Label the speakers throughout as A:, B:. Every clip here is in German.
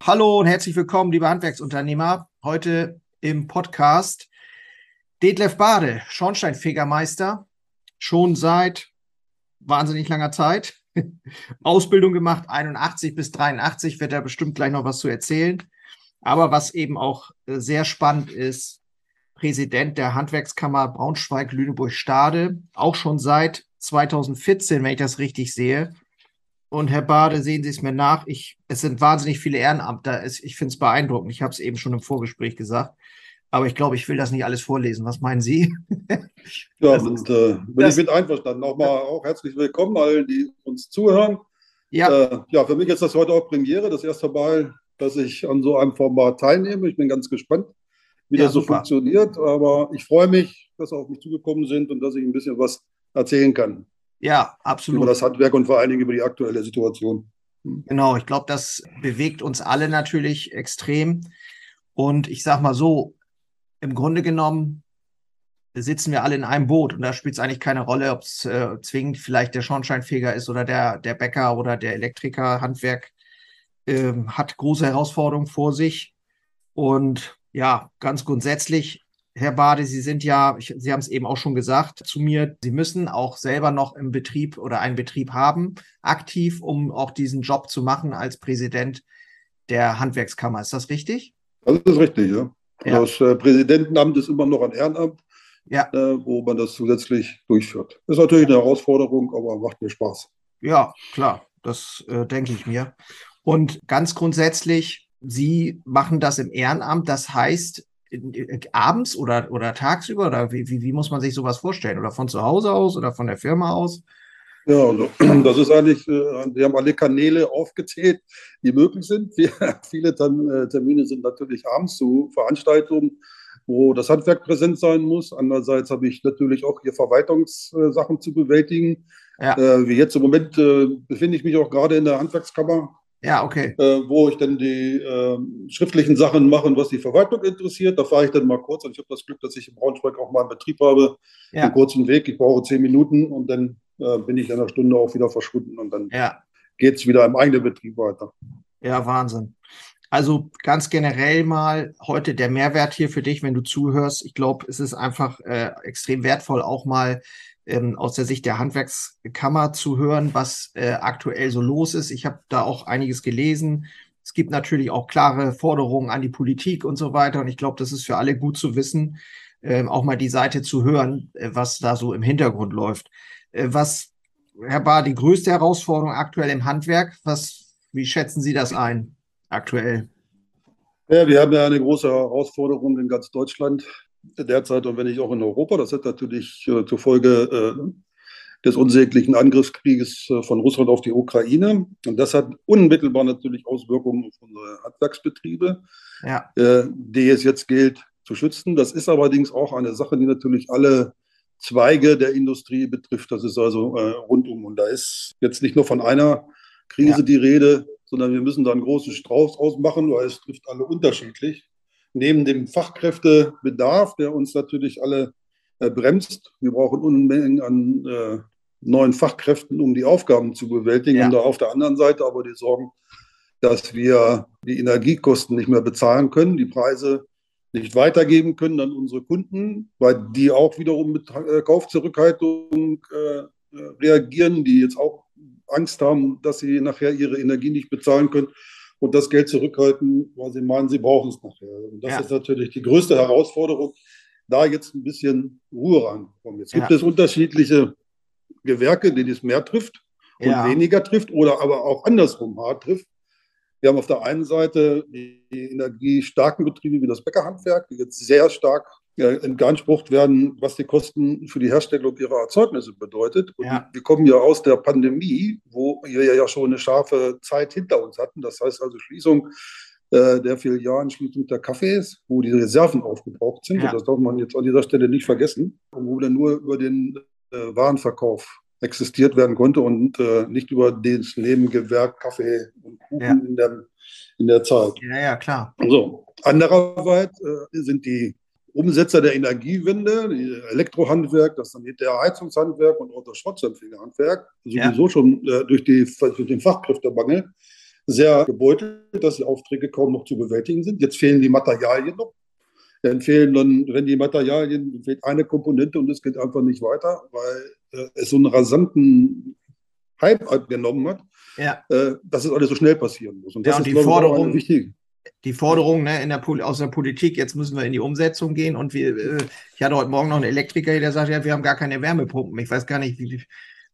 A: Hallo und herzlich willkommen, liebe Handwerksunternehmer. Heute im Podcast Detlef Bade, Schornsteinfegermeister, schon seit wahnsinnig langer Zeit. Ausbildung gemacht, 81 bis 83, wird er bestimmt gleich noch was zu erzählen. Aber was eben auch äh, sehr spannend ist, Präsident der Handwerkskammer Braunschweig-Lüneburg-Stade, auch schon seit 2014, wenn ich das richtig sehe. Und Herr Bade, sehen Sie es mir nach. Ich, es sind wahnsinnig viele Ehrenamter. Es, ich finde es beeindruckend. Ich habe es eben schon im Vorgespräch gesagt. Aber ich glaube, ich will das nicht alles vorlesen. Was meinen Sie?
B: ja, und äh, bin das, ich mit einverstanden. Nochmal auch herzlich willkommen allen, die uns zuhören. Ja. Äh, ja, für mich ist das heute auch Premiere. Das erste Mal, dass ich an so einem Format teilnehme. Ich bin ganz gespannt, wie ja, das so super. funktioniert. Aber ich freue mich, dass Sie auf mich zugekommen sind und dass ich ein bisschen was erzählen kann.
A: Ja, absolut.
B: Über das Handwerk und vor allen Dingen über die aktuelle Situation.
A: Hm. Genau, ich glaube, das bewegt uns alle natürlich extrem. Und ich sage mal so, im Grunde genommen sitzen wir alle in einem Boot und da spielt es eigentlich keine Rolle, ob es äh, zwingend vielleicht der Schornsteinfeger ist oder der, der Bäcker oder der Elektriker. Handwerk äh, hat große Herausforderungen vor sich. Und ja, ganz grundsätzlich Herr Bade, Sie sind ja, ich, Sie haben es eben auch schon gesagt zu mir, Sie müssen auch selber noch im Betrieb oder einen Betrieb haben, aktiv, um auch diesen Job zu machen als Präsident der Handwerkskammer. Ist das richtig?
B: Das ist richtig, ja. ja. Das äh, Präsidentenamt ist immer noch ein Ehrenamt, ja. äh, wo man das zusätzlich durchführt. Ist natürlich eine Herausforderung, aber macht mir Spaß.
A: Ja, klar, das äh, denke ich mir. Und ganz grundsätzlich, Sie machen das im Ehrenamt, das heißt, abends oder, oder tagsüber? Oder wie, wie, wie muss man sich sowas vorstellen? Oder von zu Hause aus oder von der Firma aus?
B: Ja, also, das ist eigentlich, äh, wir haben alle Kanäle aufgezählt, die möglich sind. viele äh, Termine sind natürlich abends zu Veranstaltungen, wo das Handwerk präsent sein muss. Andererseits habe ich natürlich auch hier Verwaltungssachen zu bewältigen. Ja. Äh, wie jetzt im Moment befinde ich mich auch gerade in der Handwerkskammer
A: ja, okay.
B: Äh, wo ich dann die äh, schriftlichen Sachen mache, was die Verwaltung interessiert. Da fahre ich dann mal kurz und ich habe das Glück, dass ich in Braunschweig auch mal einen Betrieb habe. Ja. Einen kurzen Weg. Ich brauche zehn Minuten und dann äh, bin ich in einer Stunde auch wieder verschwunden und dann ja. geht es wieder im eigenen Betrieb weiter.
A: Ja, Wahnsinn. Also ganz generell mal heute der Mehrwert hier für dich, wenn du zuhörst. Ich glaube, es ist einfach äh, extrem wertvoll, auch mal ähm, aus der Sicht der Handwerkskammer zu hören, was äh, aktuell so los ist. Ich habe da auch einiges gelesen. Es gibt natürlich auch klare Forderungen an die Politik und so weiter. Und ich glaube, das ist für alle gut zu wissen, äh, auch mal die Seite zu hören, äh, was da so im Hintergrund läuft. Äh, was, Herr Bahr, die größte Herausforderung aktuell im Handwerk, was, wie schätzen Sie das ein aktuell?
B: Ja, wir haben ja eine große Herausforderung in ganz Deutschland derzeit und wenn nicht auch in Europa. Das hat natürlich äh, zur Folge äh, des unsäglichen Angriffskrieges äh, von Russland auf die Ukraine. Und das hat unmittelbar natürlich Auswirkungen auf unsere Handwerksbetriebe, ja. äh, die es jetzt gilt zu schützen. Das ist allerdings auch eine Sache, die natürlich alle Zweige der Industrie betrifft. Das ist also äh, rundum. Und da ist jetzt nicht nur von einer Krise ja. die Rede, sondern wir müssen da einen großen Strauß ausmachen, weil es trifft alle unterschiedlich neben dem Fachkräftebedarf, der uns natürlich alle äh, bremst, wir brauchen Unmengen an äh, neuen Fachkräften, um die Aufgaben zu bewältigen. Ja. Und da auf der anderen Seite aber die Sorgen, dass wir die Energiekosten nicht mehr bezahlen können, die Preise nicht weitergeben können an unsere Kunden, weil die auch wiederum mit äh, Kaufzurückhaltung äh, reagieren, die jetzt auch Angst haben, dass sie nachher ihre Energie nicht bezahlen können und das Geld zurückhalten, weil sie meinen, sie brauchen es nachher. Und das ja. ist natürlich die größte Herausforderung, da jetzt ein bisschen Ruhe reinzukommen. Jetzt gibt ja. es unterschiedliche Gewerke, denen es mehr trifft und ja. weniger trifft oder aber auch andersrum hart trifft. Wir haben auf der einen Seite die energiestarken Betriebe wie das Bäckerhandwerk, die jetzt sehr stark entgeansprucht werden, was die Kosten für die Herstellung ihrer Erzeugnisse bedeutet. Und ja. wir kommen ja aus der Pandemie, wo wir ja schon eine scharfe Zeit hinter uns hatten. Das heißt also Schließung äh, der Filialen, Schließung der Cafés, wo die Reserven aufgebraucht sind. Ja. Das darf man jetzt an dieser Stelle nicht vergessen. Und wo dann nur über den äh, Warenverkauf existiert werden konnte und äh, nicht über das Nebengewerk Kaffee und Kuchen ja. in, der, in der Zeit.
A: Ja, ja, klar.
B: So. Andererseits äh, sind die Umsetzer der Energiewende, Elektrohandwerk, das der Heizungshandwerk und auch das Schrottempfängerhandwerk, sowieso ja. schon äh, durch, die, durch den Fachkräftemangel sehr gebeutelt, dass die Aufträge kaum noch zu bewältigen sind. Jetzt fehlen die Materialien noch. Dann fehlen dann, wenn die Materialien, fehlt eine Komponente und es geht einfach nicht weiter, weil äh, es so einen rasanten Hype genommen hat, ja. äh, dass es alles so schnell passieren muss.
A: Und das ja, und ist, die Forderung, wichtig. Die Forderung ne, in der, aus der Politik, jetzt müssen wir in die Umsetzung gehen. Und wir, äh, ich hatte heute Morgen noch einen Elektriker, der sagt, ja, wir haben gar keine Wärmepumpen. Ich weiß gar nicht, wie,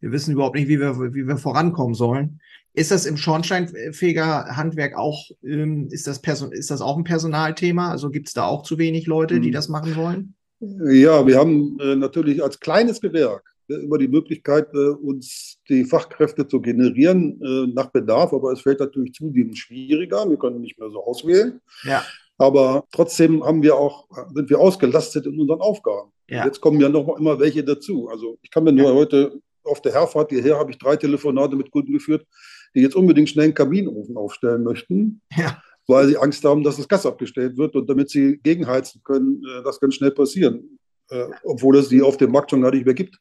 A: wir wissen überhaupt nicht, wie wir, wie wir vorankommen sollen. Ist das im Schornsteinfeger-Handwerk auch, ähm, ist, das Person, ist das auch ein Personalthema? Also gibt es da auch zu wenig Leute, die hm. das machen wollen?
B: Ja, wir haben äh, natürlich als kleines Gewerk äh, immer die Möglichkeit, äh, uns die Fachkräfte zu generieren äh, nach Bedarf, aber es fällt natürlich zunehmend schwieriger. Wir können nicht mehr so auswählen. Ja. Aber trotzdem haben wir auch, sind wir ausgelastet in unseren Aufgaben. Ja. Jetzt kommen ja noch immer welche dazu. Also ich kann mir nur ja. heute auf der Herfahrt hierher habe ich drei Telefonate mit Kunden geführt, die jetzt unbedingt schnell einen Kaminofen aufstellen möchten, ja. weil sie Angst haben, dass das Gas abgestellt wird und damit sie gegenheizen können, das kann schnell passieren, obwohl es die auf dem Markt schon gar nicht mehr gibt,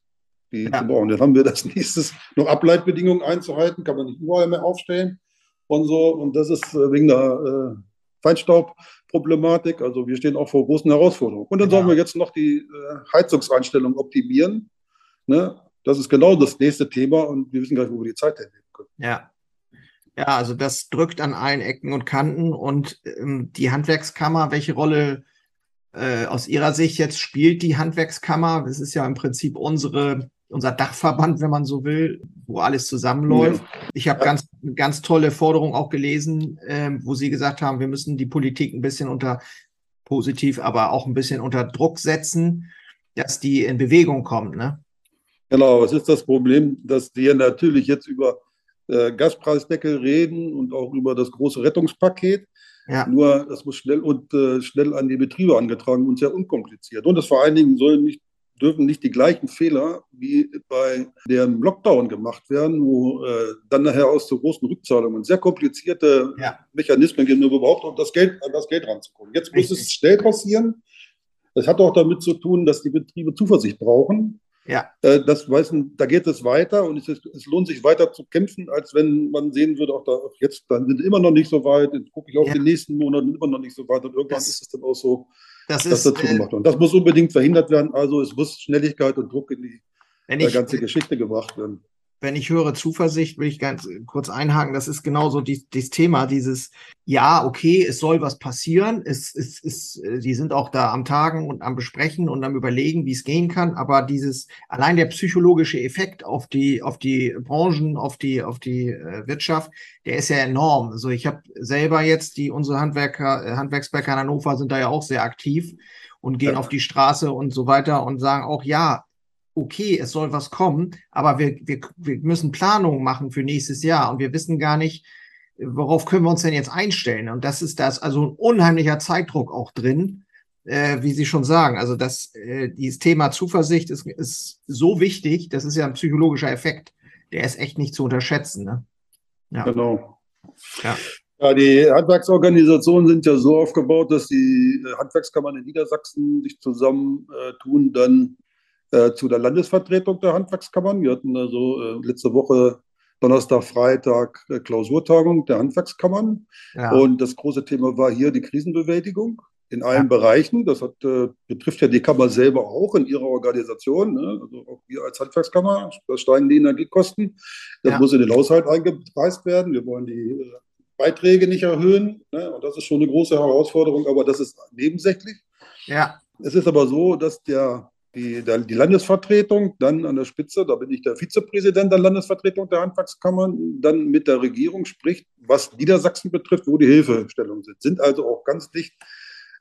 B: die ja. zu brauchen. Dann haben wir das nächstes noch Ableitbedingungen einzuhalten, kann man nicht überall mehr aufstellen und so. Und das ist äh, wegen der Feinstaubproblematik. Also wir stehen auch vor großen Herausforderungen. Und dann ja. sollen wir jetzt noch die Heizungseinstellung optimieren. Ne? Das ist genau das nächste Thema und wir wissen gar nicht, wo wir die Zeit hernehmen können.
A: Ja. Ja, also das drückt an allen Ecken und Kanten und ähm, die Handwerkskammer, welche Rolle äh, aus Ihrer Sicht jetzt spielt die Handwerkskammer? Das ist ja im Prinzip unsere, unser Dachverband, wenn man so will, wo alles zusammenläuft. Ja. Ich habe ja. ganz, ganz tolle Forderungen auch gelesen, äh, wo Sie gesagt haben, wir müssen die Politik ein bisschen unter positiv, aber auch ein bisschen unter Druck setzen, dass die in Bewegung kommt. Ne?
B: Genau, was ist das Problem, dass wir natürlich jetzt über äh, Gaspreisdeckel reden und auch über das große Rettungspaket. Ja. Nur das muss schnell und äh, schnell an die Betriebe angetragen und sehr unkompliziert. Und es vor allen Dingen sollen nicht, dürfen nicht die gleichen Fehler wie bei dem Lockdown gemacht werden, wo äh, dann nachher aus so großen Rückzahlungen sehr komplizierte ja. Mechanismen geben, um überhaupt an das Geld, an das Geld ranzukommen. Jetzt muss Richtig. es schnell passieren. Das hat auch damit zu tun, dass die Betriebe Zuversicht brauchen. Ja. Äh, das weiß, da geht es weiter und es, ist, es, lohnt sich weiter zu kämpfen, als wenn man sehen würde, auch da jetzt, dann sind immer noch nicht so weit, jetzt gucke ich auf ja. den nächsten Monat, immer noch nicht so weit und irgendwann das, ist es dann auch so, das dass ist, dazu äh, gemacht. Und das muss unbedingt verhindert werden. Also es muss Schnelligkeit und Druck in die ich, ganze Geschichte gebracht werden
A: wenn ich höre Zuversicht, will ich ganz kurz einhaken, das ist genauso die, das Thema, dieses, ja, okay, es soll was passieren, es, es, es, die sind auch da am Tagen und am Besprechen und am Überlegen, wie es gehen kann, aber dieses, allein der psychologische Effekt auf die, auf die Branchen, auf die, auf die äh, Wirtschaft, der ist ja enorm. Also ich habe selber jetzt, die unsere Handwerker, äh, Handwerksbäcker in Hannover sind da ja auch sehr aktiv und gehen ja. auf die Straße und so weiter und sagen auch, ja, okay, es soll was kommen, aber wir, wir, wir müssen Planungen machen für nächstes Jahr und wir wissen gar nicht, worauf können wir uns denn jetzt einstellen? Und das ist das, also ein unheimlicher Zeitdruck auch drin, äh, wie Sie schon sagen. Also das, äh, dieses Thema Zuversicht ist, ist so wichtig, das ist ja ein psychologischer Effekt, der ist echt nicht zu unterschätzen. Ne?
B: Ja. Genau. Ja. Ja, die Handwerksorganisationen sind ja so aufgebaut, dass die Handwerkskammern in Niedersachsen sich zusammen äh, dann äh, zu der Landesvertretung der Handwerkskammern. Wir hatten also äh, letzte Woche Donnerstag, Freitag äh, Klausurtagung der Handwerkskammern. Ja. Und das große Thema war hier die Krisenbewältigung in allen ja. Bereichen. Das hat, äh, betrifft ja die Kammer selber auch in ihrer Organisation. Ne? Also auch wir als Handwerkskammer, da steigen die Energiekosten. Das ja. muss in den Haushalt eingepreist werden. Wir wollen die äh, Beiträge nicht erhöhen. Ne? Und das ist schon eine große Herausforderung, aber das ist nebensächlich. Ja. Es ist aber so, dass der die, die Landesvertretung, dann an der Spitze, da bin ich der Vizepräsident der Landesvertretung der Handwerkskammern, dann mit der Regierung spricht, was Niedersachsen betrifft, wo die Hilfestellungen sind. Sind also auch ganz dicht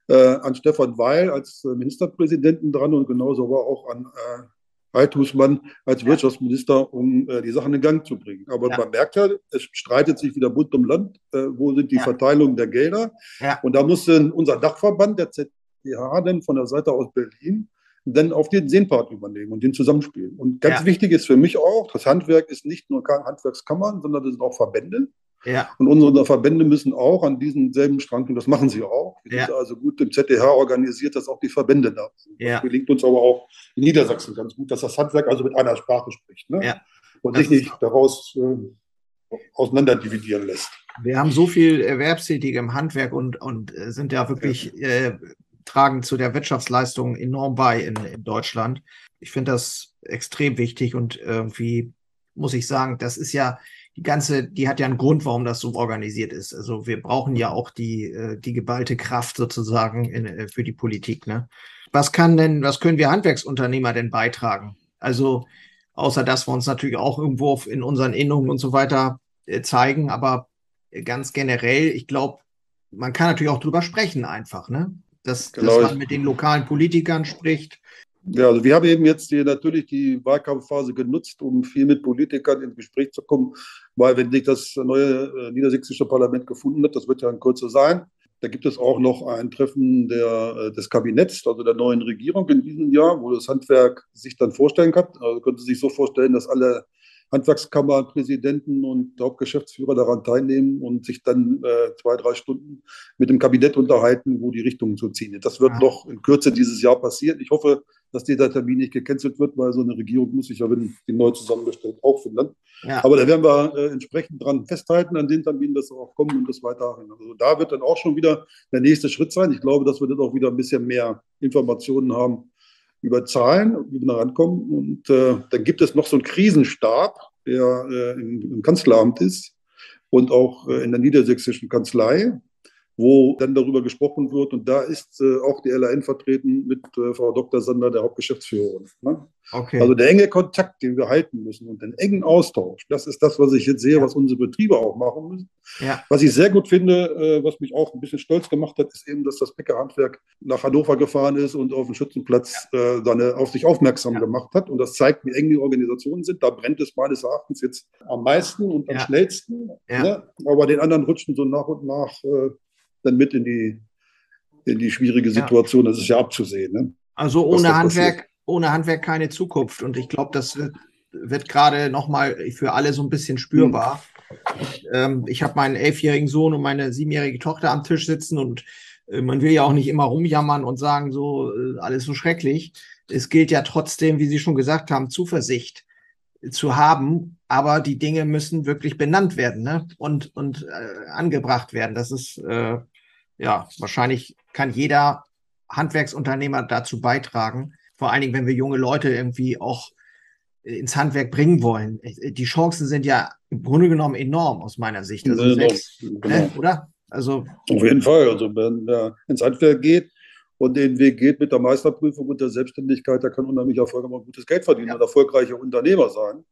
B: äh, an Stefan Weil als äh, Ministerpräsidenten dran und genauso aber auch an äh, Heithusmann als ja. Wirtschaftsminister, um äh, die Sachen in Gang zu bringen. Aber ja. man merkt ja, es streitet sich wieder bunt um Land. Äh, wo sind die ja. Verteilungen der Gelder? Und da muss unser Dachverband, der ZDH, dann von der Seite aus Berlin, dann auf den Seenpart übernehmen und den zusammenspielen. Und ganz ja. wichtig ist für mich auch, das Handwerk ist nicht nur Handwerkskammern, sondern das sind auch Verbände. Ja. Und unsere Verbände müssen auch an diesen selben Strang, und das machen sie auch. Wir ja. sind also gut im ZDH organisiert, dass auch die Verbände da sind. Ja. Das gelingt uns aber auch in Niedersachsen ganz gut, dass das Handwerk also mit einer Sprache spricht. Ne? Ja. Und sich nicht daraus äh, auseinanderdividieren lässt.
A: Wir haben so viel Erwerbstätige im Handwerk und, und äh, sind ja wirklich, äh, tragen zu der Wirtschaftsleistung enorm bei in, in Deutschland. Ich finde das extrem wichtig und irgendwie muss ich sagen, das ist ja die ganze, die hat ja einen Grund, warum das so organisiert ist. Also wir brauchen ja auch die, äh, die geballte Kraft sozusagen in, äh, für die Politik. Ne? Was kann denn, was können wir Handwerksunternehmer denn beitragen? Also außer dass wir uns natürlich auch irgendwo in unseren Innungen und so weiter äh, zeigen, aber ganz generell, ich glaube, man kann natürlich auch drüber sprechen einfach, ne? Dass, genau. dass man mit den lokalen Politikern spricht,
B: ja, also wir haben eben jetzt hier natürlich die Wahlkampfphase genutzt, um viel mit Politikern ins Gespräch zu kommen, weil wenn sich das neue äh, niedersächsische Parlament gefunden hat, das wird ja in Kürze sein, da gibt es auch noch ein Treffen der, äh, des Kabinetts, also der neuen Regierung in diesem Jahr, wo das Handwerk sich dann vorstellen kann. Also könnte sich so vorstellen, dass alle Handwerkskammerpräsidenten und Hauptgeschäftsführer daran teilnehmen und sich dann äh, zwei, drei Stunden mit dem Kabinett unterhalten, wo die Richtungen zu ziehen. Das wird ja. noch in Kürze dieses Jahr passieren. Ich hoffe, dass dieser Termin nicht gecancelt wird, weil so eine Regierung muss sich ja, wenn die neu zusammengestellt, auch finden. Ja. Aber da werden wir äh, entsprechend dran festhalten, an den Terminen, dass wir auch kommen und das weiterhin. Also da wird dann auch schon wieder der nächste Schritt sein. Ich glaube, dass wir dann auch wieder ein bisschen mehr Informationen haben über Zahlen, wie wir da rankommen. Und äh, dann gibt es noch so einen Krisenstab, der äh, im, im, Kanzleramt ist und auch äh, in der niedersächsischen Kanzlei wo dann darüber gesprochen wird. Und da ist äh, auch die LAN vertreten mit äh, Frau Dr. Sander, der Hauptgeschäftsführerin. Ne? Okay. Also der enge Kontakt, den wir halten müssen und den engen Austausch, das ist das, was ich jetzt sehe, ja. was unsere Betriebe auch machen müssen. Ja. Was ich sehr gut finde, äh, was mich auch ein bisschen stolz gemacht hat, ist eben, dass das Bäckerhandwerk nach Hannover gefahren ist und auf dem Schützenplatz ja. äh, seine, auf sich aufmerksam gemacht hat. Und das zeigt, wie eng die Organisationen sind. Da brennt es meines Erachtens jetzt am meisten und am schnellsten. Ne? Aber den anderen rutschen so nach und nach äh, dann mit in die, in die schwierige Situation. Ja. Das ist ja abzusehen. Ne?
A: Also ohne Handwerk, ohne Handwerk keine Zukunft. Und ich glaube, das wird, wird gerade nochmal für alle so ein bisschen spürbar. Hm. Ähm, ich habe meinen elfjährigen Sohn und meine siebenjährige Tochter am Tisch sitzen und äh, man will ja auch nicht immer rumjammern und sagen, so äh, alles so schrecklich. Es gilt ja trotzdem, wie Sie schon gesagt haben, Zuversicht zu haben, aber die Dinge müssen wirklich benannt werden ne? und, und äh, angebracht werden. Das ist äh, ja, wahrscheinlich kann jeder Handwerksunternehmer dazu beitragen. Vor allen Dingen, wenn wir junge Leute irgendwie auch ins Handwerk bringen wollen. Die Chancen sind ja im Grunde genommen enorm aus meiner Sicht. Also ja, sechs, genau. ne, oder?
B: Also auf jeden Fall. Also wenn er ins Handwerk geht und den Weg geht mit der Meisterprüfung und der Selbstständigkeit, da kann unheimlich erfolgreich und gutes Geld verdienen ja. und erfolgreicher Unternehmer sein.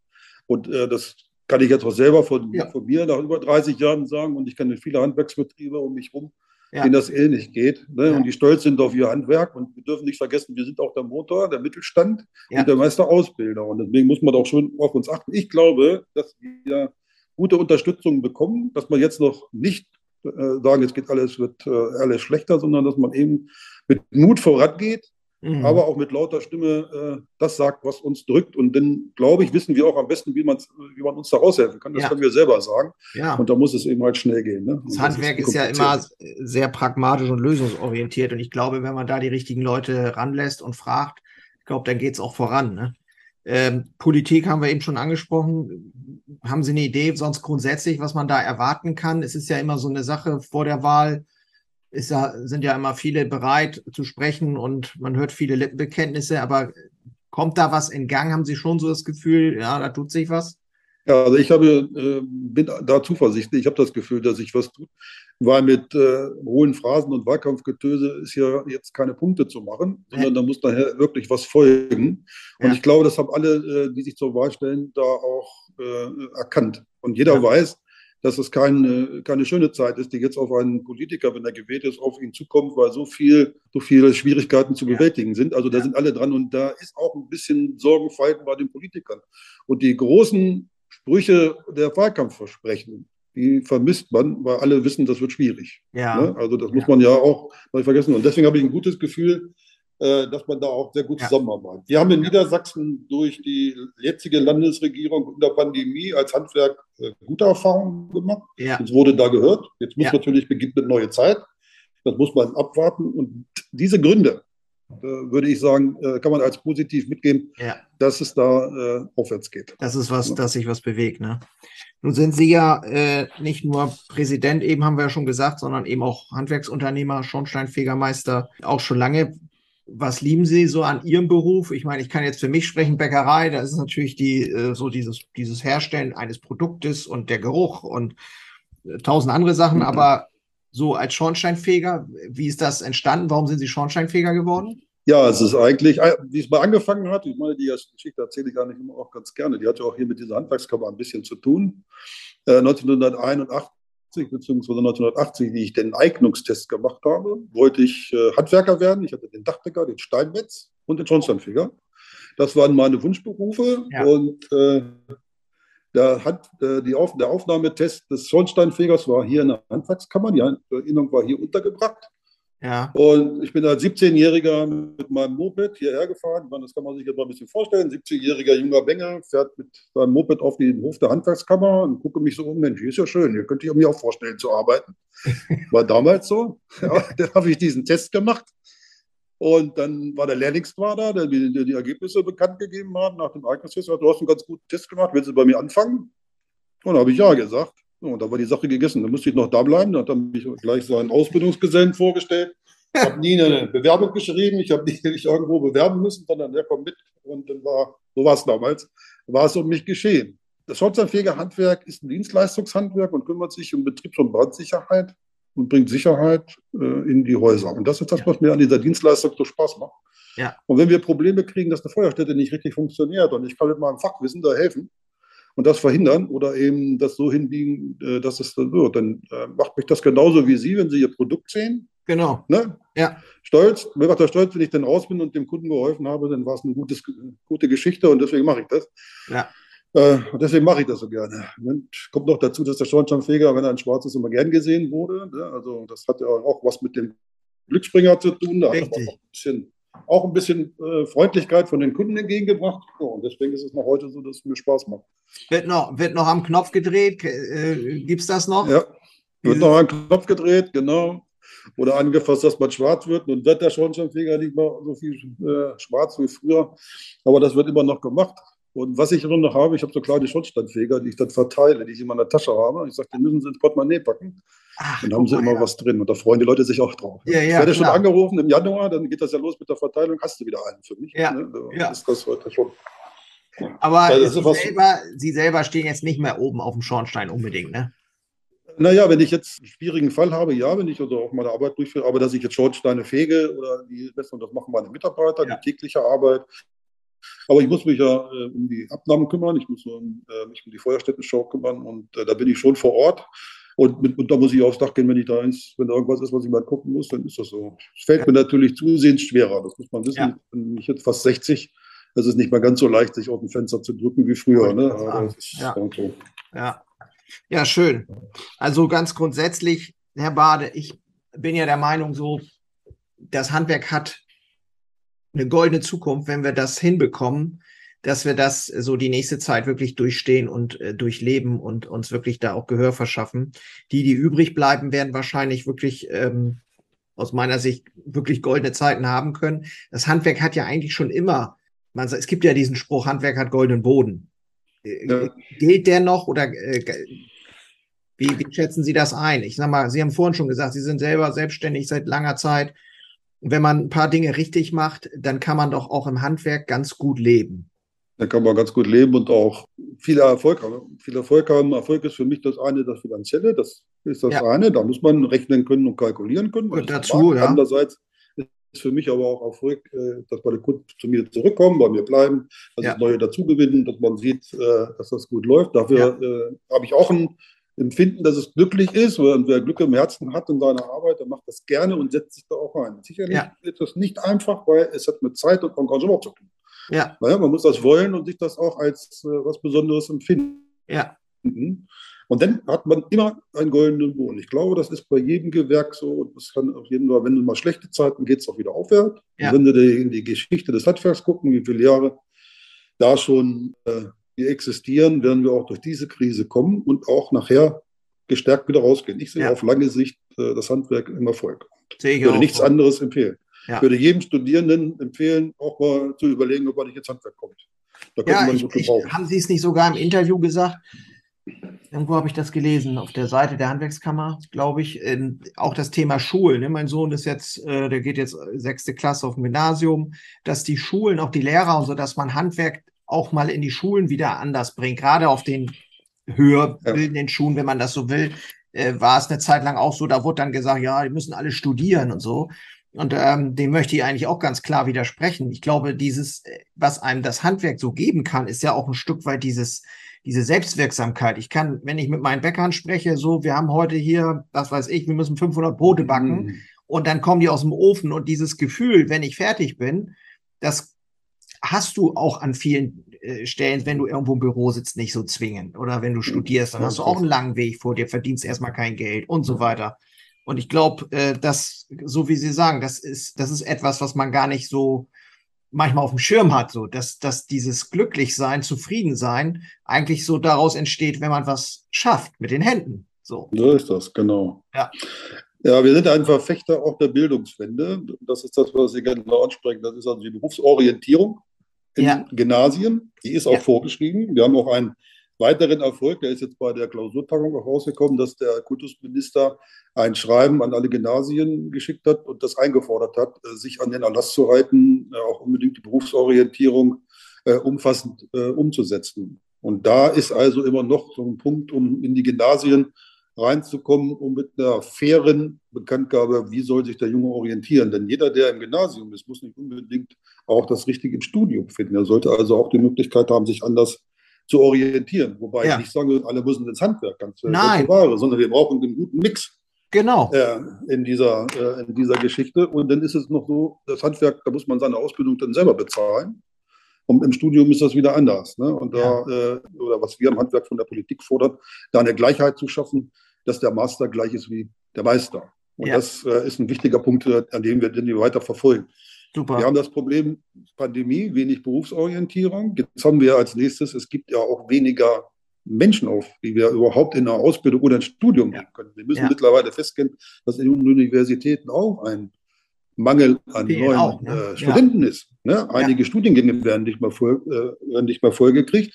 B: Und äh, das kann ich jetzt auch selber von, ja. von mir nach über 30 Jahren sagen und ich kenne viele Handwerksbetriebe um mich herum, ja. denen das ähnlich geht. Ne? Ja. Und die stolz sind auf ihr Handwerk. Und wir dürfen nicht vergessen, wir sind auch der Motor, der Mittelstand ja. und der Meisterausbilder. Und deswegen muss man auch schon auf uns achten. Ich glaube, dass wir gute Unterstützung bekommen, dass man jetzt noch nicht äh, sagen, es geht alles, wird äh, alles schlechter, sondern dass man eben mit Mut vorangeht mhm. aber auch mit lauter Stimme äh, das sagt, was uns drückt. Und dann, glaube ich, wissen wir auch am besten, wie, wie man uns da raushelfen kann. Das ja. können wir selber sagen. Ja. Und da muss es eben halt schnell gehen. Ne?
A: Das Handwerk das ist, ist ja immer sehr pragmatisch und lösungsorientiert. Und ich glaube, wenn man da die richtigen Leute ranlässt und fragt, ich glaube, dann geht es auch voran. Ne? Ähm, Politik haben wir eben schon angesprochen. Haben Sie eine Idee, sonst grundsätzlich, was man da erwarten kann? Es ist ja immer so eine Sache vor der Wahl ist ja, sind ja immer viele bereit zu sprechen und man hört viele Lippenbekenntnisse, aber kommt da was in Gang? Haben Sie schon so das Gefühl, ja, da tut sich was?
B: Ja, also ich habe, äh, bin da zuversichtlich. Ich habe das Gefühl, dass sich was tut, weil mit äh, hohen Phrasen und Wahlkampfgetöse ist ja jetzt keine Punkte zu machen, sondern da muss daher wirklich was folgen. Und ja. ich glaube, das haben alle, äh, die sich zur Wahl stellen, da auch äh, erkannt. Und jeder ja. weiß, dass es keine, keine schöne Zeit ist, die jetzt auf einen Politiker, wenn er gewählt ist, auf ihn zukommt, weil so viel, so viele Schwierigkeiten zu bewältigen sind. Also da ja. sind alle dran und da ist auch ein bisschen Sorgenfalten bei den Politikern. Und die großen Sprüche der Wahlkampfversprechen, die vermisst man, weil alle wissen, das wird schwierig. Ja. Ne? Also das muss man ja auch nicht vergessen. Und deswegen habe ich ein gutes Gefühl, äh, dass man da auch sehr gut ja. zusammenarbeitet. Wir haben in Niedersachsen durch die jetzige Landesregierung in der Pandemie als Handwerk äh, gute Erfahrungen gemacht. Ja. Es wurde da gehört. Jetzt muss ja. natürlich beginnt eine neue Zeit. Das muss man abwarten. Und diese Gründe, äh, würde ich sagen, kann man als positiv mitgeben, ja. dass es da äh, aufwärts geht.
A: Das ist was, dass sich was bewegt. Ne? Nun sind Sie ja äh, nicht nur Präsident, eben haben wir ja schon gesagt, sondern eben auch Handwerksunternehmer, Schornsteinfegermeister, auch schon lange. Was lieben Sie so an Ihrem Beruf? Ich meine, ich kann jetzt für mich sprechen, Bäckerei, da ist natürlich die, äh, so dieses, dieses Herstellen eines Produktes und der Geruch und äh, tausend andere Sachen, aber so als Schornsteinfeger, wie ist das entstanden? Warum sind Sie Schornsteinfeger geworden?
B: Ja, es ist eigentlich, äh, wie es mal angefangen hat, ich meine, die Geschichte erzähle ich nicht immer auch ganz gerne. Die hatte auch hier mit dieser Handwerkskammer ein bisschen zu tun. Äh, 1981 bzw. 1980, wie ich den Eignungstest gemacht habe, wollte ich äh, Handwerker werden. Ich hatte den Dachdecker, den Steinmetz und den Schornsteinfeger. Das waren meine Wunschberufe. Ja. Und äh, der, hat, äh, die Auf, der Aufnahmetest des Schornsteinfegers war hier in der Handwerkskammer. Die Erinnerung war hier untergebracht. Ja. Und ich bin als 17-Jähriger mit meinem Moped hierher gefahren. Das kann man sich jetzt mal ein bisschen vorstellen. 17-jähriger junger Bänger fährt mit seinem Moped auf den Hof der Handwerkskammer und gucke mich so um. Mensch, hier ist ja schön. Hier könnte ich mir auch vorstellen zu arbeiten. War damals so. Ja, dann habe ich diesen Test gemacht. Und dann war der Lehrlingsquar da, der die, die, Ergebnisse bekannt gegeben hat nach dem Eignungstest. Du hast einen ganz guten Test gemacht. Willst du bei mir anfangen? Und dann habe ich ja gesagt. Und da war die Sache gegessen. Da musste ich noch da bleiben. Da hat er mich gleich seinen Ausbildungsgesellen vorgestellt. Ich habe nie eine Bewerbung geschrieben. Ich habe nicht irgendwo bewerben müssen, sondern der kommt mit. Und dann war, so war es damals, war es um mich geschehen. Das Schornsteinfeger Handwerk ist ein Dienstleistungshandwerk und kümmert sich um Betriebs- und Brandsicherheit und bringt Sicherheit äh, in die Häuser. Und das ist das, was mir an dieser Dienstleistung so Spaß macht. Ja. Und wenn wir Probleme kriegen, dass eine Feuerstätte nicht richtig funktioniert und ich kann mit meinem Fachwissen da helfen, und das verhindern oder eben das so hinbiegen, äh, dass es dann wird. Dann äh, macht mich das genauso wie Sie, wenn Sie Ihr Produkt sehen.
A: Genau.
B: Ne? Ja. Stolz, mir macht das stolz, wenn ich dann raus bin und dem Kunden geholfen habe, dann war es eine gutes, gute Geschichte und deswegen mache ich das. Ja. Äh, und deswegen mache ich das so gerne. Und kommt noch dazu, dass der Schornsteinfeger, wenn er ein Schwarz ist, immer gern gesehen wurde. Ne? Also das hat ja auch was mit dem Glücksspringer zu tun. Da Richtig. hat er auch ein bisschen auch ein bisschen äh, Freundlichkeit von den Kunden entgegengebracht. Ja, und deswegen ist es noch heute so, dass es mir Spaß macht.
A: Wird noch, wird noch am Knopf gedreht? Äh, Gibt es das noch?
B: Ja, wird noch am Knopf gedreht, genau. Oder angefasst, dass man schwarz wird. Nun wird der Schornsteinfeger nicht mehr so viel äh, schwarz wie früher. Aber das wird immer noch gemacht. Und was ich noch habe, ich habe so kleine Schornsteinfeger, die ich dann verteile, die ich in meiner Tasche habe. Ich sage, die müssen sie ins Portemonnaie packen. Ach, dann haben sie immer ja. was drin und da freuen die Leute sich auch drauf. Ja, ja, ich werde schon angerufen im Januar, dann geht das ja los mit der Verteilung, hast du wieder einen für mich. Ja, ne? ja. Ist das heute schon.
A: Aber also Sie, selber, Sie selber stehen jetzt nicht mehr oben auf dem Schornstein unbedingt, ne?
B: Naja, wenn ich jetzt einen schwierigen Fall habe, ja, wenn ich also auch meine Arbeit durchführe, aber dass ich jetzt Schornsteine fege oder die, das machen meine Mitarbeiter, ja. die tägliche Arbeit, aber ich muss mich ja äh, um die Abnahmen kümmern, ich muss äh, mich um die Feuerstättenschau kümmern und äh, da bin ich schon vor Ort. Und, mit, und, da muss ich aufs Dach gehen, wenn ich da eins, wenn da irgendwas ist, was ich mal gucken muss, dann ist das so. Es fällt mir natürlich zusehends schwerer, das muss man wissen. Ja. Bin ich jetzt fast 60, das ist nicht mehr ganz so leicht, sich auf dem Fenster zu drücken wie früher. Ne?
A: Ja. So. ja. ja, schön. Also ganz grundsätzlich, Herr Bade, ich bin ja der Meinung, so, das Handwerk hat eine goldene Zukunft, wenn wir das hinbekommen, dass wir das so die nächste Zeit wirklich durchstehen und äh, durchleben und uns wirklich da auch Gehör verschaffen. Die, die übrig bleiben, werden wahrscheinlich wirklich ähm, aus meiner Sicht wirklich goldene Zeiten haben können. Das Handwerk hat ja eigentlich schon immer, man, es gibt ja diesen Spruch, Handwerk hat goldenen Boden. Äh, ja. Gilt der noch oder äh, wie, wie schätzen Sie das ein? Ich sag mal, Sie haben vorhin schon gesagt, Sie sind selber selbstständig seit langer Zeit. Wenn man ein paar Dinge richtig macht, dann kann man doch auch im Handwerk ganz gut leben.
B: Da kann man ganz gut leben und auch viel Erfolg haben. Viel Erfolg haben. Erfolg ist für mich das eine, das Finanzielle. Das ist das ja. eine. Da muss man rechnen können und kalkulieren können.
A: Und dazu, ja.
B: Andererseits ist für mich aber auch Erfolg, äh, dass meine Kunden zu mir zurückkommen, bei mir bleiben, dass ja. neue dazugewinnen, dass man sieht, äh, dass das gut läuft. Dafür ja. Äh, habe ich auch ein Empfinden, dass es glücklich ist. Und wer Glück im Herzen hat in seiner Arbeit, der macht das gerne und setzt sich da auch ein. Sicherlich ist das nicht einfach, weil es hat mit Zeit und Engagement zu tun. Ja. Naja, man muss das wollen und sich das auch als äh, was Besonderes empfinden. Ja. Und dann hat man immer einen goldenen Boden. Ich glaube, das ist bei jedem Gewerk so. Und das kann auf jeden Fall, wenn du mal schlechte Zeiten geht es auch wieder aufwärts. Ja. Wenn du in die Geschichte des Handwerks gucken, wie viele Jahre da schon äh, existieren, werden wir auch durch diese Krise kommen und auch nachher gestärkt wieder rausgehen. Ich sehe ja. auf lange Sicht äh, das Handwerk im Erfolg. Sehe ich würde auch. nichts anderes empfehlen. Ja. Ich würde jedem Studierenden empfehlen, auch mal zu überlegen, ob er nicht ins Handwerk kommt.
A: Da ja, ich, ich, haben Sie es nicht sogar im Interview gesagt? Irgendwo habe ich das gelesen, auf der Seite der Handwerkskammer, glaube ich. Ähm, auch das Thema Schulen. Ne? Mein Sohn ist jetzt, äh, der geht jetzt sechste Klasse auf dem Gymnasium, dass die Schulen, auch die Lehrer und so, dass man Handwerk auch mal in die Schulen wieder anders bringt. Gerade auf den höher bildenden. Schulen, wenn man das so will, äh, war es eine Zeit lang auch so, da wurde dann gesagt, ja, die müssen alle studieren und so. Und ähm, dem möchte ich eigentlich auch ganz klar widersprechen. Ich glaube, dieses, äh, was einem das Handwerk so geben kann, ist ja auch ein Stück weit dieses, diese Selbstwirksamkeit. Ich kann, wenn ich mit meinen Bäckern spreche, so, wir haben heute hier, was weiß ich, wir müssen 500 Brote backen mhm. und dann kommen die aus dem Ofen und dieses Gefühl, wenn ich fertig bin, das hast du auch an vielen äh, Stellen, wenn du irgendwo im Büro sitzt, nicht so zwingend. Oder wenn du studierst, dann hast du auch einen langen Weg vor dir, verdienst erstmal kein Geld und so weiter. Und ich glaube, äh, dass, so wie Sie sagen, das ist, das ist etwas, was man gar nicht so manchmal auf dem Schirm hat, so dass, dass dieses Glücklichsein, Zufriedensein eigentlich so daraus entsteht, wenn man was schafft mit den Händen. So,
B: so ist das, genau.
A: Ja.
B: Ja, wir sind ein Verfechter auch der Bildungswende. Das ist das, was Sie genau ansprechen. Das ist also die Berufsorientierung in ja. Gymnasien. Die ist auch ja. vorgeschrieben. Wir haben auch einen weiteren Erfolg, der ist jetzt bei der Klausurtagung auch rausgekommen, dass der Kultusminister ein Schreiben an alle Gymnasien geschickt hat und das eingefordert hat, äh, sich an den Erlass zu halten, äh, auch unbedingt die Berufsorientierung äh, umfassend umzusetzen. Und da ist also immer noch so ein Punkt, um in die Gymnasien reinzukommen, um mit einer fairen Bekanntgabe, wie soll sich der Junge orientieren. Denn jeder, der im Gymnasium ist, muss nicht unbedingt auch das Richtige im Studium finden. Er sollte also auch die Möglichkeit haben, sich anders zu orientieren. Wobei ja. ich nicht will, alle müssen ins Handwerk, ganz
A: Nein.
B: Ware, sondern wir brauchen einen guten Mix.
A: Genau.
B: Äh, in, dieser, äh, in dieser Geschichte. Und dann ist es noch so, das Handwerk, da muss man seine Ausbildung dann selber bezahlen. Und im Studium ist das wieder anders. Ne? Und da, ja. äh, oder was wir im Handwerk von der Politik fordern, da eine Gleichheit zu schaffen, dass der Master gleich ist wie der Meister. Und ja. das äh, ist ein wichtiger Punkt, äh, an dem wir, den wir weiter verfolgen. Super. Wir haben das Problem Pandemie, wenig Berufsorientierung. Jetzt haben wir als nächstes, es gibt ja auch weniger Menschen auf, die wir überhaupt in einer Ausbildung oder ein Studium ja. können. Wir müssen ja. mittlerweile feststellen, dass in den Universitäten auch ein Mangel an die neuen auch, ne? äh, Studenten ja. ist. Ne? Einige Studiengänge werden nicht mehr, voll, äh, werden nicht mehr vollgekriegt,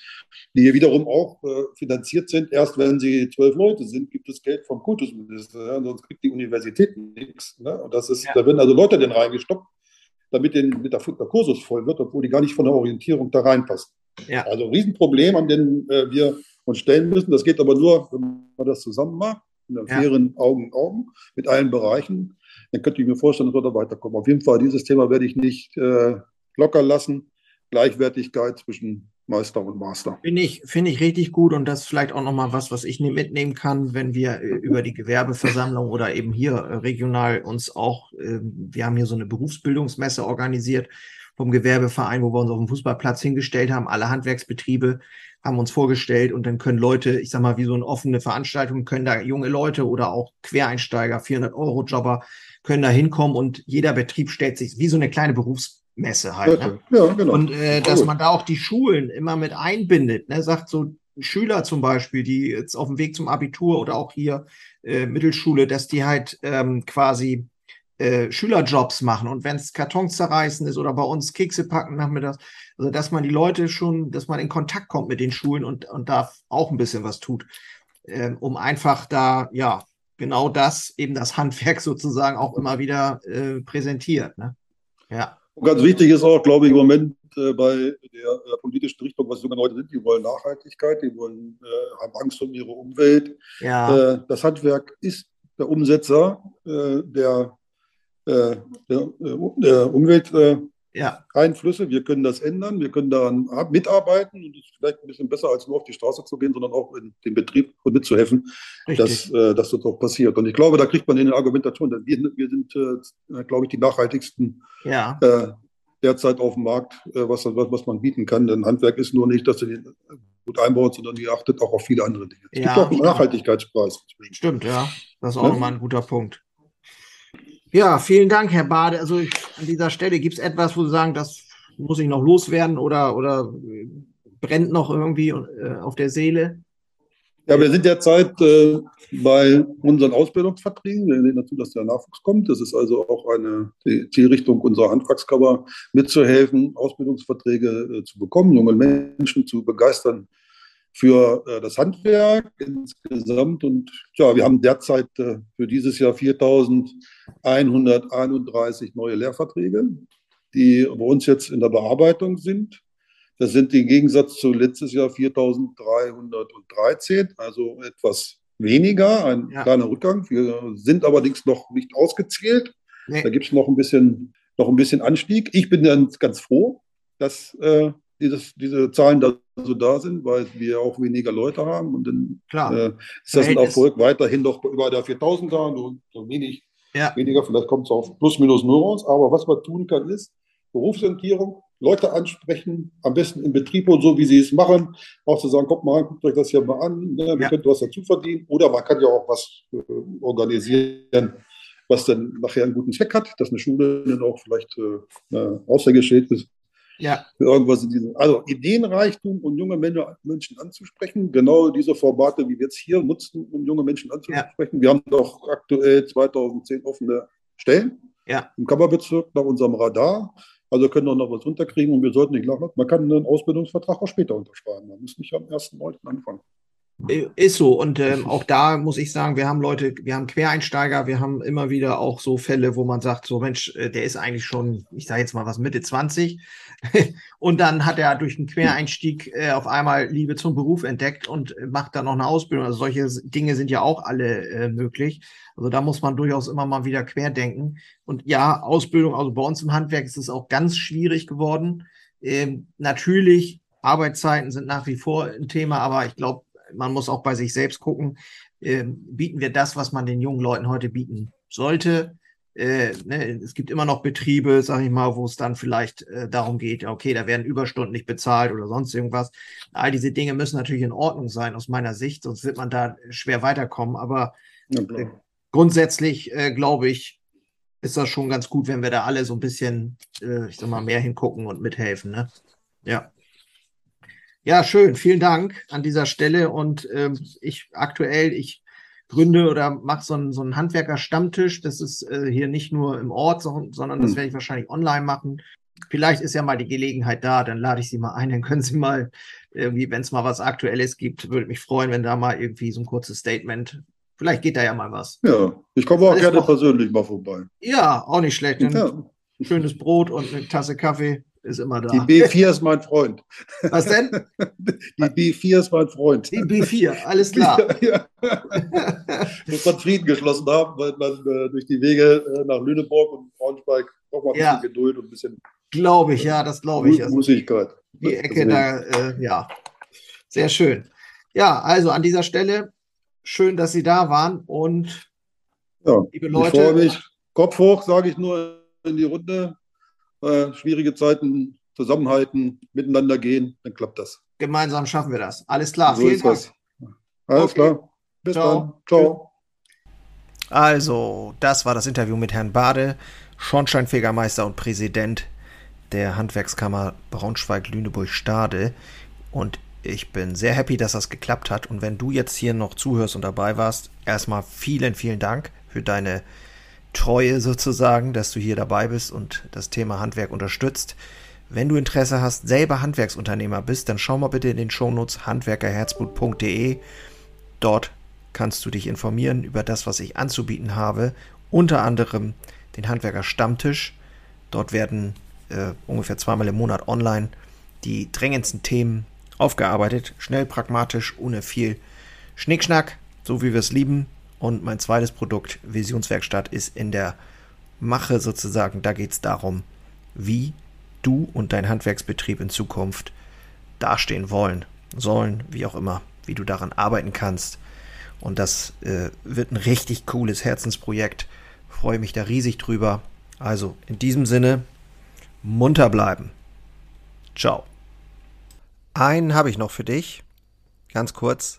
B: die hier wiederum auch äh, finanziert sind. Erst wenn sie zwölf Leute sind, gibt es Geld vom Kultusminister, sonst kriegt die Universität nichts. Ne? Und das ist, da werden also Leute denn reingestoppt, damit den, mit der, der Kursus voll wird, obwohl die gar nicht von der Orientierung da reinpassen. Ja. Also ein Riesenproblem, an dem äh, wir uns stellen müssen. Das geht aber nur, wenn man das zusammen macht, in einem ja. fairen Augen Augen mit allen Bereichen. Dann könnte ich mir vorstellen, dass wir da weiterkommen. Auf jeden Fall, dieses Thema werde ich nicht äh, locker lassen. Gleichwertigkeit zwischen Meister und Master.
A: Finde ich, finde ich richtig gut und das ist vielleicht auch nochmal was, was ich mitnehmen kann, wenn wir äh, über die Gewerbeversammlung oder eben hier äh, regional uns auch, ähm, wir haben hier so eine Berufsbildungsmesse organisiert vom Gewerbeverein, wo wir uns auf dem Fußballplatz hingestellt haben. Alle Handwerksbetriebe haben uns vorgestellt und dann können Leute, ich sag mal, wie so eine offene Veranstaltung, können da junge Leute oder auch Quereinsteiger, 400 Euro Jobber, können da hinkommen und jeder Betrieb stellt sich wie so eine kleine Berufs Messe halt. Ne? Ja, genau. Und äh, dass man da auch die Schulen immer mit einbindet, ne? sagt so Schüler zum Beispiel, die jetzt auf dem Weg zum Abitur oder auch hier äh, Mittelschule, dass die halt ähm, quasi äh, Schülerjobs machen und wenn es Kartons zerreißen ist oder bei uns Kekse packen nachmittags, also dass man die Leute schon, dass man in Kontakt kommt mit den Schulen und, und da auch ein bisschen was tut, äh, um einfach da, ja, genau das, eben das Handwerk sozusagen auch immer wieder äh, präsentiert. Ne?
B: Ja. Und ganz wichtig ist auch, glaube ich, im Moment äh, bei der äh, politischen Richtung, was junge Leute sind, die wollen Nachhaltigkeit, die wollen, äh, haben Angst um ihre Umwelt. Ja. Äh, das Handwerk ist der Umsetzer äh, der, äh, der, der Umwelt ja. Einflüsse. Wir können das ändern, wir können daran mitarbeiten und es ist vielleicht ein bisschen besser, als nur auf die Straße zu gehen, sondern auch in den Betrieb mitzuhelfen, dass, äh, dass das auch passiert. Und ich glaube, da kriegt man in der Argumentation, denn wir, wir sind, äh, glaube ich, die nachhaltigsten ja. äh, derzeit auf dem Markt, äh, was, was, was man bieten kann. Denn Handwerk ist nur nicht, dass du den gut einbaut, sondern die achtet auch auf viele andere Dinge. Es ja, gibt auch einen Nachhaltigkeitspreis.
A: Stimmt, ja. Das ist auch ja? nochmal ein guter Punkt. Ja, vielen Dank, Herr Bade. Also ich, an dieser Stelle gibt es etwas, wo Sie sagen, das muss ich noch loswerden oder, oder brennt noch irgendwie äh, auf der Seele?
B: Ja, wir sind derzeit äh, bei unseren Ausbildungsverträgen. Wir sehen dazu, dass der Nachwuchs kommt. Das ist also auch eine Zielrichtung unserer Handwerkskammer, mitzuhelfen, Ausbildungsverträge äh, zu bekommen, junge Menschen zu begeistern für äh, das Handwerk insgesamt. Und ja, wir haben derzeit äh, für dieses Jahr 4.131 neue Lehrverträge, die bei uns jetzt in der Bearbeitung sind. Das sind im Gegensatz zu letztes Jahr 4.313, also etwas weniger, ein ja. kleiner Rückgang. Wir sind allerdings noch nicht ausgezählt. Nee. Da gibt es noch ein bisschen, noch ein bisschen Anstieg. Ich bin dann ganz froh, dass äh, dieses, diese Zahlen da so da sind, weil wir auch weniger Leute haben und dann äh, ist das ein Erfolg weiterhin doch über der 4000er, nur so wenig ja. weniger, vielleicht kommt es auf plus minus null raus, aber was man tun kann ist Berufsorientierung, Leute ansprechen, am besten im Betrieb und so, wie sie es machen, auch zu sagen, kommt mal guckt euch das hier mal an, ne, wir ja. könnt was dazu verdienen oder man kann ja auch was äh, organisieren, was dann nachher einen guten Zweck hat, dass eine Schule dann auch vielleicht äh, außergestellt ist ja. Irgendwas in diesem. Also Ideenreichtum und junge Menschen anzusprechen. Genau diese Formate, wie wir jetzt hier nutzen, um junge Menschen anzusprechen. Ja. Wir haben doch aktuell 2010 offene Stellen ja. im Kammerbezirk nach unserem Radar. Also können wir noch was runterkriegen und wir sollten nicht lachen. Man kann einen Ausbildungsvertrag auch später unterschreiben. Man muss nicht am 1.9. anfangen.
A: Äh, ist so. Und ähm, auch da muss ich sagen, wir haben Leute, wir haben Quereinsteiger, wir haben immer wieder auch so Fälle, wo man sagt, so Mensch, äh, der ist eigentlich schon, ich sage jetzt mal was, Mitte 20. und dann hat er durch einen Quereinstieg äh, auf einmal Liebe zum Beruf entdeckt und macht dann noch eine Ausbildung. Also solche Dinge sind ja auch alle äh, möglich. Also da muss man durchaus immer mal wieder querdenken. Und ja, Ausbildung, also bei uns im Handwerk ist es auch ganz schwierig geworden. Ähm, natürlich Arbeitszeiten sind nach wie vor ein Thema, aber ich glaube, man muss auch bei sich selbst gucken, äh, bieten wir das, was man den jungen Leuten heute bieten sollte. Äh, ne, es gibt immer noch Betriebe, sage ich mal, wo es dann vielleicht äh, darum geht, okay, da werden Überstunden nicht bezahlt oder sonst irgendwas. All diese Dinge müssen natürlich in Ordnung sein aus meiner Sicht, sonst wird man da schwer weiterkommen. Aber ja, äh, grundsätzlich äh, glaube ich, ist das schon ganz gut, wenn wir da alle so ein bisschen, äh, ich sag mal, mehr hingucken und mithelfen. Ne? Ja. Ja, schön. Vielen Dank an dieser Stelle. Und ähm, ich aktuell, ich gründe oder mache so einen, so einen Handwerker-Stammtisch. Das ist äh, hier nicht nur im Ort, sondern das hm. werde ich wahrscheinlich online machen. Vielleicht ist ja mal die Gelegenheit da, dann lade ich Sie mal ein, dann können Sie mal irgendwie, wenn es mal was Aktuelles gibt, würde mich freuen, wenn da mal irgendwie so ein kurzes Statement, vielleicht geht da ja mal was.
B: Ja, ich komme auch gerne noch, persönlich mal vorbei.
A: Ja, auch nicht schlecht. Ja. Schönes Brot und eine Tasse Kaffee ist immer da.
B: Die B4 ist mein Freund.
A: Was denn?
B: Die B4 ist mein Freund.
A: Die B4, alles klar. Ja, ja.
B: Muss man Frieden geschlossen haben, weil man äh, durch die Wege äh, nach Lüneburg und Braunschweig man ein ja. bisschen Geduld und ein bisschen.
A: Glaube ich, ja, das glaube ich.
B: Also, Musigkeit.
A: Die Ecke da, äh, ja. Sehr schön. Ja, also an dieser Stelle schön, dass Sie da waren und
B: ja, liebe Leute. Ich freue mich. Kopf hoch, sage ich nur in die Runde äh, schwierige Zeiten zusammenhalten, miteinander gehen, dann klappt das.
A: Gemeinsam schaffen wir das. Alles klar.
B: So Vielen Dank. Das. Alles okay. klar. Bis Ciao. dann. Ciao.
A: Also, das war das Interview mit Herrn Bade, Schornsteinfegermeister und Präsident der Handwerkskammer Braunschweig-Lüneburg-Stade. Und ich bin sehr happy, dass das geklappt hat. Und wenn du jetzt hier noch zuhörst und dabei warst, erstmal vielen, vielen Dank für deine Treue sozusagen, dass du hier dabei bist und das Thema Handwerk unterstützt. Wenn du Interesse hast, selber Handwerksunternehmer bist, dann schau mal bitte in den Shownotes handwerkerherzblut.de. Dort kannst du dich informieren über das, was ich anzubieten habe. Unter anderem den Handwerker Stammtisch. Dort werden äh, ungefähr zweimal im Monat online die drängendsten Themen aufgearbeitet. Schnell, pragmatisch, ohne viel Schnickschnack, so wie wir es lieben. Und mein zweites Produkt, Visionswerkstatt, ist in der Mache sozusagen. Da geht es darum, wie du und dein Handwerksbetrieb in Zukunft dastehen wollen, sollen, wie auch immer, wie du daran arbeiten kannst. Und das äh, wird ein richtig cooles Herzensprojekt. Freue mich da riesig drüber. Also in diesem Sinne, munter bleiben. Ciao. Einen habe ich noch für dich. Ganz kurz